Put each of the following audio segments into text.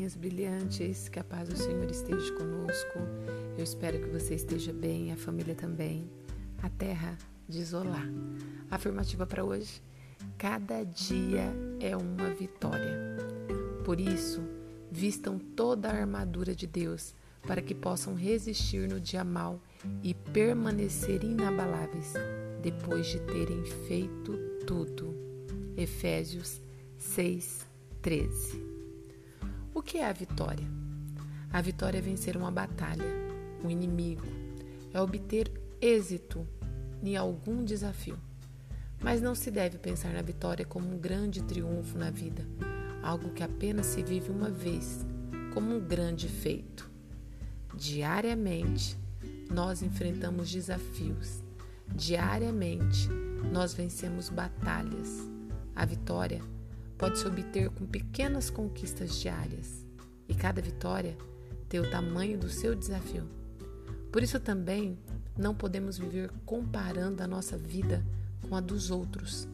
manhãs brilhantes, que a paz do Senhor esteja conosco. Eu espero que você esteja bem, a família também. A terra de isolar. Afirmativa para hoje: cada dia é uma vitória. Por isso, vistam toda a armadura de Deus para que possam resistir no dia mal e permanecer inabaláveis depois de terem feito tudo. Efésios 6, 13. Que é a vitória? A vitória é vencer uma batalha, um inimigo, é obter êxito em algum desafio. Mas não se deve pensar na vitória como um grande triunfo na vida, algo que apenas se vive uma vez, como um grande feito. Diariamente, nós enfrentamos desafios. Diariamente, nós vencemos batalhas. A vitória pode se obter com pequenas conquistas diárias, e cada vitória tem o tamanho do seu desafio. Por isso também não podemos viver comparando a nossa vida com a dos outros,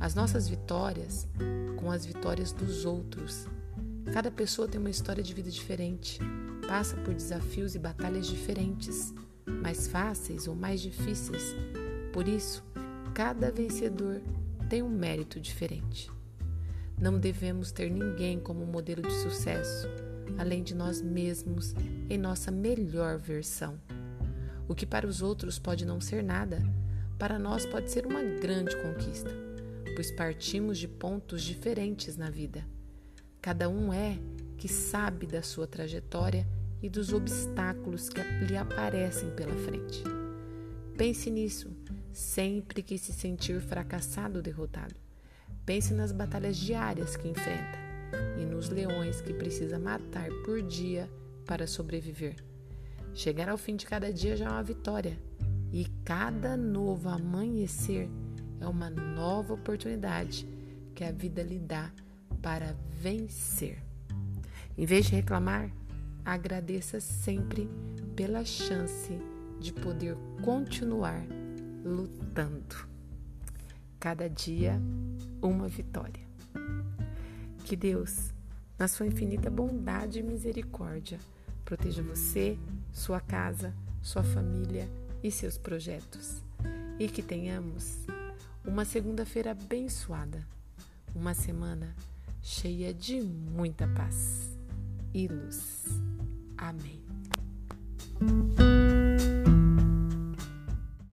as nossas vitórias com as vitórias dos outros. Cada pessoa tem uma história de vida diferente, passa por desafios e batalhas diferentes, mais fáceis ou mais difíceis. Por isso, cada vencedor tem um mérito diferente. Não devemos ter ninguém como modelo de sucesso, além de nós mesmos em nossa melhor versão. O que para os outros pode não ser nada, para nós pode ser uma grande conquista, pois partimos de pontos diferentes na vida. Cada um é que sabe da sua trajetória e dos obstáculos que lhe aparecem pela frente. Pense nisso sempre que se sentir fracassado ou derrotado. Pense nas batalhas diárias que enfrenta e nos leões que precisa matar por dia para sobreviver. Chegar ao fim de cada dia já é uma vitória, e cada novo amanhecer é uma nova oportunidade que a vida lhe dá para vencer. Em vez de reclamar, agradeça sempre pela chance de poder continuar lutando. Cada dia, uma vitória. Que Deus, na sua infinita bondade e misericórdia, proteja você, sua casa, sua família e seus projetos. E que tenhamos uma segunda-feira abençoada, uma semana cheia de muita paz e luz. Amém.